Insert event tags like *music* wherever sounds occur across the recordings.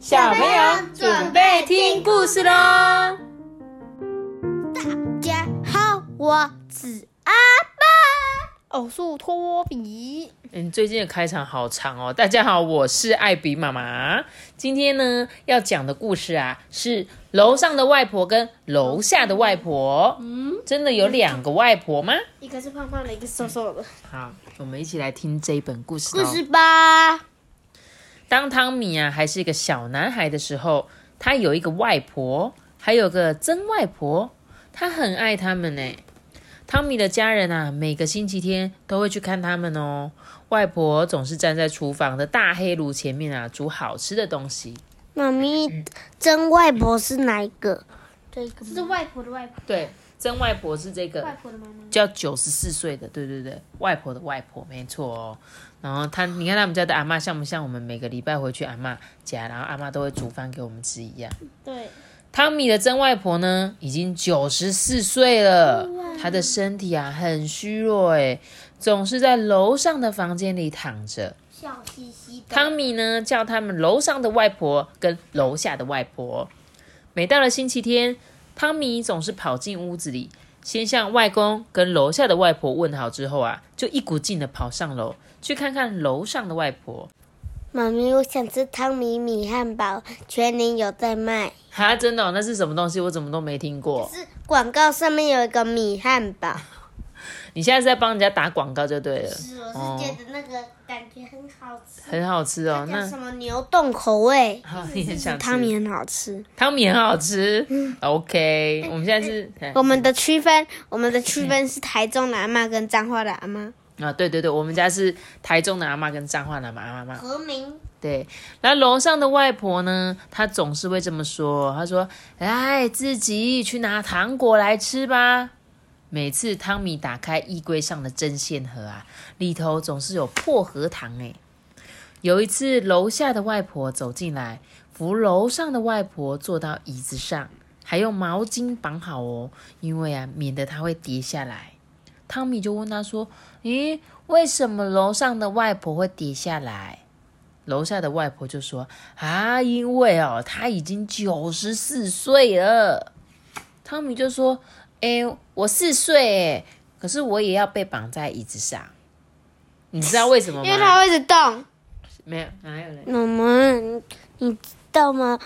小朋友准备听故事喽！大家好，我是阿爸，偶数托比。嗯，最近的开场好长哦。大家好，我是艾比妈妈。今天呢，要讲的故事啊，是楼上的外婆跟楼下的外婆。嗯，真的有两个外婆吗？一个是胖胖的，一个瘦瘦的。好，我们一起来听这一本故事、故事吧。当汤米啊还是一个小男孩的时候，他有一个外婆，还有个曾外婆，他很爱他们呢。汤米的家人啊，每个星期天都会去看他们哦。外婆总是站在厨房的大黑炉前面啊，煮好吃的东西。妈咪，曾外婆是哪一个？这个是外婆的外婆，对，曾外婆是这个外婆的妈妈。叫九十四岁的，对对对，外婆的外婆，没错哦。然后他，你看他们家的阿妈像不像我们每个礼拜回去阿妈家，然后阿妈都会煮饭给我们吃一样？对，汤米的曾外婆呢，已经九十四岁了，她的身体啊很虚弱，哎，总是在楼上的房间里躺着。笑嘻嘻的。汤米呢，叫他们楼上的外婆跟楼下的外婆。每到了星期天，汤米总是跑进屋子里，先向外公跟楼下的外婆问好之后啊，就一股劲的跑上楼去看看楼上的外婆。妈咪，我想吃汤米米汉堡，全年有在卖。哈，真的、哦？那是什么东西？我怎么都没听过。是广告上面有一个米汉堡。你现在是在帮人家打广告就对了。是，我是觉得那个感觉很好吃。很好吃哦，那什么牛冻口味？好，你很想吃汤米很好吃。汤米很好吃。OK，我们现在是我们的区分，我们的区 *laughs* 分是台中的阿妈跟彰化的阿妈。啊，对对对，我们家是台中的阿妈跟彰化的阿妈妈。和名。对，然后楼上的外婆呢，她总是会这么说，她说：“来，自己去拿糖果来吃吧。”每次汤米打开衣柜上的针线盒啊，里头总是有破核糖哎。有一次，楼下的外婆走进来，扶楼上的外婆坐到椅子上，还用毛巾绑好哦，因为啊，免得她会跌下来。汤米就问她说：“咦，为什么楼上的外婆会跌下来？”楼下的外婆就说：“啊，因为哦，她已经九十四岁了。”汤米就说：“哎，我四岁哎，可是我也要被绑在椅子上。你知道为什么吗？因为他会一直动。没有，哪有人？妈妈，你你知道吗？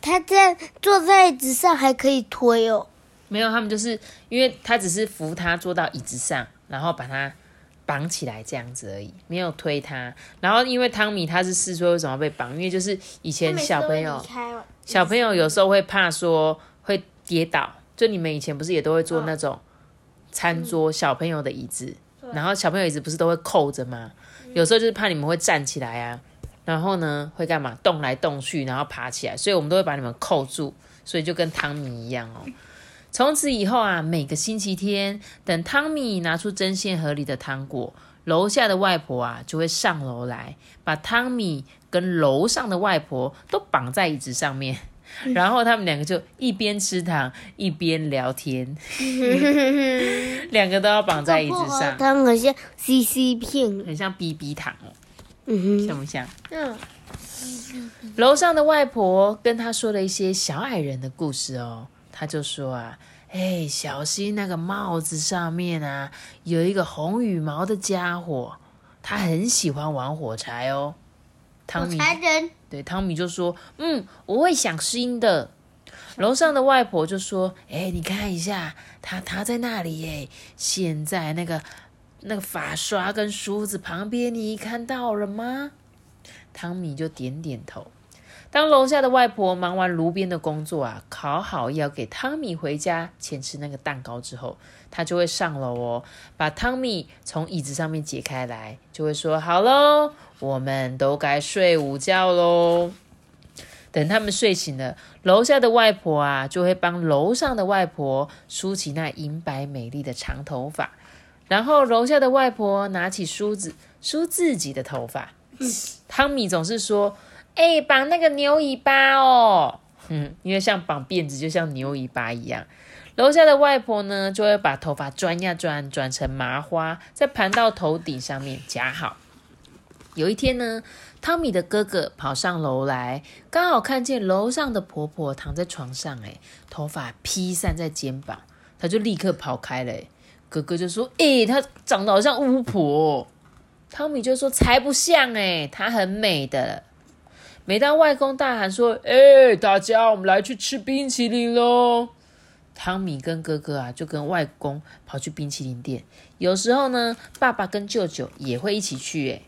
他在坐在椅子上还可以推哦。没有，他们就是因为他只是扶他坐到椅子上，然后把他绑起来这样子而已，没有推他。然后因为汤米他是四岁，为什么要被绑？因为就是以前小朋友小朋友有时候会怕说会跌倒，就你们以前不是也都会坐那种餐桌小朋友的椅子，然后小朋友椅子不是都会扣着吗？有时候就是怕你们会站起来啊，然后呢会干嘛动来动去，然后爬起来，所以我们都会把你们扣住，所以就跟汤米一样哦。从此以后啊，每个星期天，等汤米拿出针线盒里的糖果，楼下的外婆啊就会上楼来，把汤米跟楼上的外婆都绑在椅子上面，然后他们两个就一边吃糖一边聊天，*laughs* 两个都要绑在椅子上，它很像 CC 片。很像 BB 糖哦，嗯像不像？嗯，楼上的外婆跟他说了一些小矮人的故事哦，他就说啊，哎，小心那个帽子上面啊，有一个红羽毛的家伙，他很喜欢玩火柴哦。汤米才人。对汤米就说，嗯，我会想新的。楼上的外婆就说，哎，你看一下，他他在那里耶，现在那个那个发刷跟梳子旁边，你看到了吗？汤米就点点头。当楼下的外婆忙完炉边的工作啊，烤好要给汤米回家前吃那个蛋糕之后，她就会上楼哦，把汤米从椅子上面解开来，就会说：“好喽，我们都该睡午觉喽。”等他们睡醒了，楼下的外婆啊，就会帮楼上的外婆梳起那银白美丽的长头发，然后楼下的外婆拿起梳子梳自己的头发。汤米总是说：“哎、绑那个牛尾巴哦。”嗯，因为像绑辫子就像牛尾巴一样。楼下的外婆呢，就会把头发转呀转，转成麻花，再盘到头顶上面夹好。有一天呢，汤米的哥哥跑上楼来，刚好看见楼上的婆婆躺在床上，哎，头发披散在肩膀，他就立刻跑开了。哥哥就说：“诶，她长得好像巫婆。”汤米就说：“才不像诶，她很美的。”每当外公大喊说：“诶，大家，我们来去吃冰淇淋喽！”汤米跟哥哥啊，就跟外公跑去冰淇淋店。有时候呢，爸爸跟舅舅也会一起去。诶，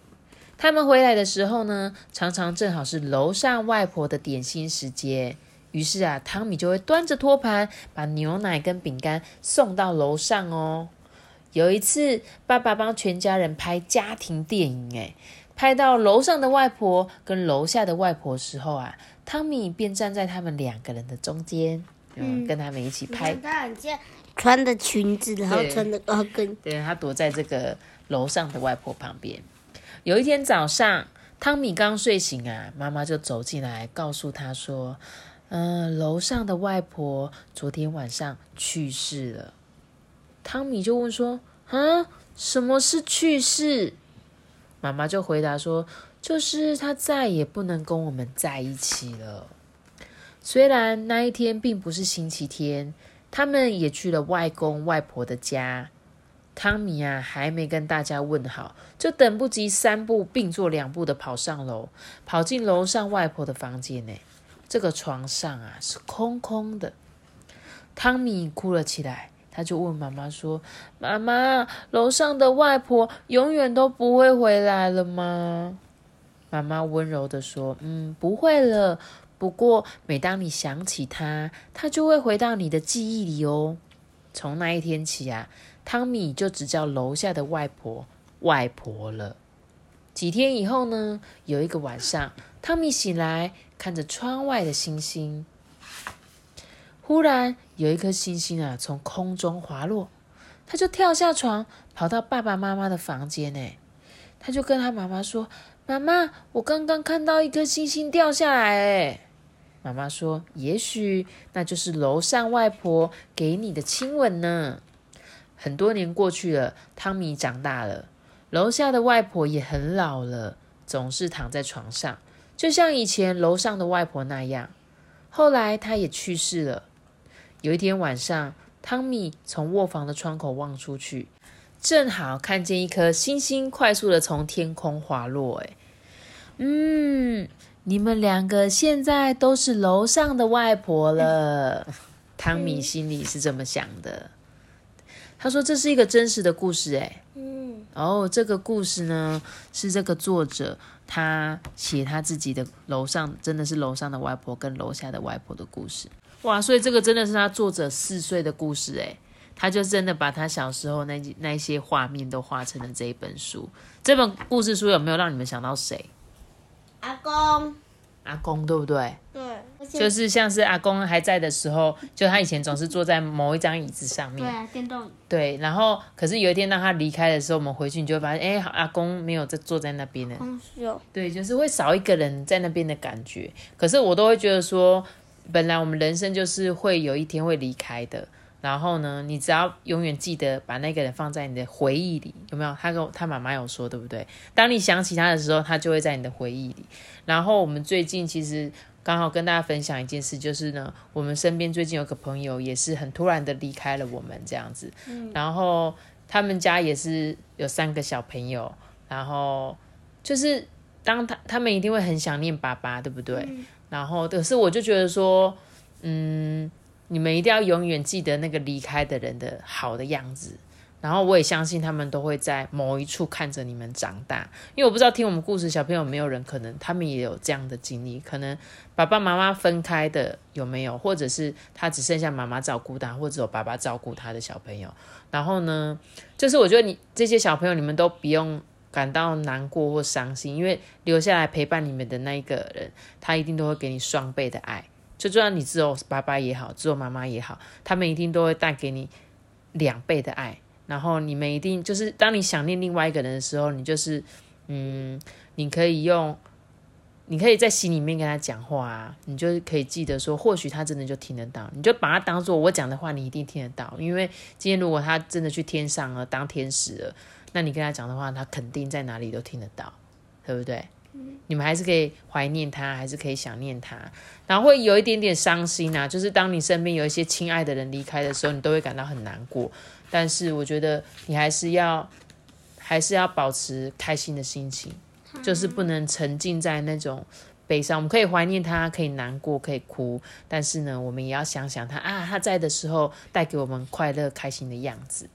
他们回来的时候呢，常常正好是楼上外婆的点心时间。于是啊，汤米就会端着托盘，把牛奶跟饼干送到楼上哦。有一次，爸爸帮全家人拍家庭电影，诶拍到楼上的外婆跟楼下的外婆时候啊，汤米便站在他们两个人的中间，嗯，跟他们一起拍。他很像穿的裙子，然后穿的高跟。对，他躲在这个楼上的外婆旁边。有一天早上，汤米刚睡醒啊，妈妈就走进来，告诉他说。嗯，楼上的外婆昨天晚上去世了。汤米就问说：“啊，什么是去世？”妈妈就回答说：“就是他再也不能跟我们在一起了。”虽然那一天并不是星期天，他们也去了外公外婆的家。汤米啊，还没跟大家问好，就等不及三步并作两步的跑上楼，跑进楼上外婆的房间呢。这个床上啊是空空的，汤米哭了起来。他就问妈妈说：“妈妈，楼上的外婆永远都不会回来了吗？”妈妈温柔的说：“嗯，不会了。不过每当你想起她，她就会回到你的记忆里哦。”从那一天起啊，汤米就只叫楼下的外婆外婆了。几天以后呢，有一个晚上，汤米醒来。看着窗外的星星，忽然有一颗星星啊从空中滑落，他就跳下床，跑到爸爸妈妈的房间呢。他就跟他妈妈说：“妈妈，我刚刚看到一颗星星掉下来。”，妈妈说：“也许那就是楼上外婆给你的亲吻呢。”很多年过去了，汤米长大了，楼下的外婆也很老了，总是躺在床上。就像以前楼上的外婆那样，后来她也去世了。有一天晚上，汤米从卧房的窗口望出去，正好看见一颗星星快速的从天空滑落。哎，嗯，你们两个现在都是楼上的外婆了。*laughs* 汤米心里是这么想的。他说：“这是一个真实的故事。”哎，嗯，哦，这个故事呢，是这个作者。他写他自己的楼上，真的是楼上的外婆跟楼下的外婆的故事，哇！所以这个真的是他作者四岁的故事，诶，他就真的把他小时候那那些画面都画成了这一本书。这本故事书有没有让你们想到谁？阿公。阿公对不对？对，就是像是阿公还在的时候，就他以前总是坐在某一张椅子上面。对啊，电动椅。对，然后可是有一天当他离开的时候，我们回去你就会发现，哎，阿公没有在坐在那边呢。对，就是会少一个人在那边的感觉。可是我都会觉得说，本来我们人生就是会有一天会离开的。然后呢，你只要永远记得把那个人放在你的回忆里，有没有？他跟他妈妈有说，对不对？当你想起他的时候，他就会在你的回忆里。然后我们最近其实刚好跟大家分享一件事，就是呢，我们身边最近有个朋友也是很突然的离开了我们这样子。嗯。然后他们家也是有三个小朋友，然后就是当他他们一定会很想念爸爸，对不对？嗯。然后可是我就觉得说，嗯。你们一定要永远记得那个离开的人的好的样子，然后我也相信他们都会在某一处看着你们长大。因为我不知道听我们故事小朋友没有人可能他们也有这样的经历，可能爸爸妈妈分开的有没有，或者是他只剩下妈妈照顾他，或者有爸爸照顾他的小朋友。然后呢，就是我觉得你这些小朋友你们都不用感到难过或伤心，因为留下来陪伴你们的那一个人，他一定都会给你双倍的爱。就算你只有爸爸也好，只有妈妈也好，他们一定都会带给你两倍的爱。然后你们一定就是，当你想念另外一个人的时候，你就是，嗯，你可以用，你可以在心里面跟他讲话啊，你就可以记得说，或许他真的就听得到，你就把他当做我讲的话，你一定听得到。因为今天如果他真的去天上了，当天使了，那你跟他讲的话，他肯定在哪里都听得到。对不对？你们还是可以怀念他，还是可以想念他，然后会有一点点伤心啊。就是当你身边有一些亲爱的人离开的时候，你都会感到很难过。但是我觉得你还是要，还是要保持开心的心情，就是不能沉浸在那种悲伤。我们可以怀念他，可以难过，可以哭，但是呢，我们也要想想他啊，他在的时候带给我们快乐、开心的样子。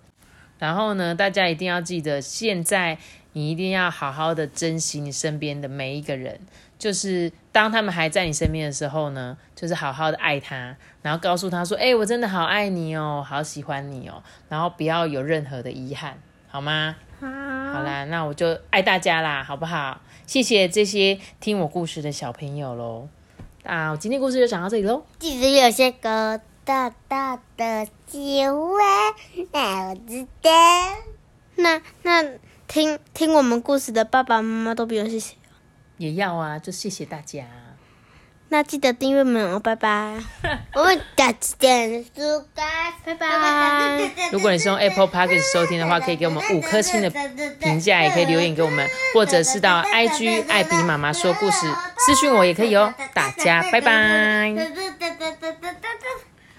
然后呢，大家一定要记得，现在你一定要好好的珍惜你身边的每一个人。就是当他们还在你身边的时候呢，就是好好的爱他，然后告诉他说：“哎、我真的好爱你哦，好喜欢你哦。”然后不要有任何的遗憾，好吗？好，好啦，那我就爱大家啦，好不好？谢谢这些听我故事的小朋友喽。啊我今天故事就讲到这里喽。记得有些个大大的机会，那我知道。那那听听我们故事的爸爸妈妈都不用谢谢。也要啊，就谢谢大家。那记得订阅我们哦，拜拜，*laughs* 我们下次见，苏干，拜拜。如果你是用 Apple Podcast 收听的话，可以给我们五颗星的评价，也可以留言给我们，或者是到 IG 艾比妈妈说故事私讯我也可以哦。大家。拜拜。*laughs*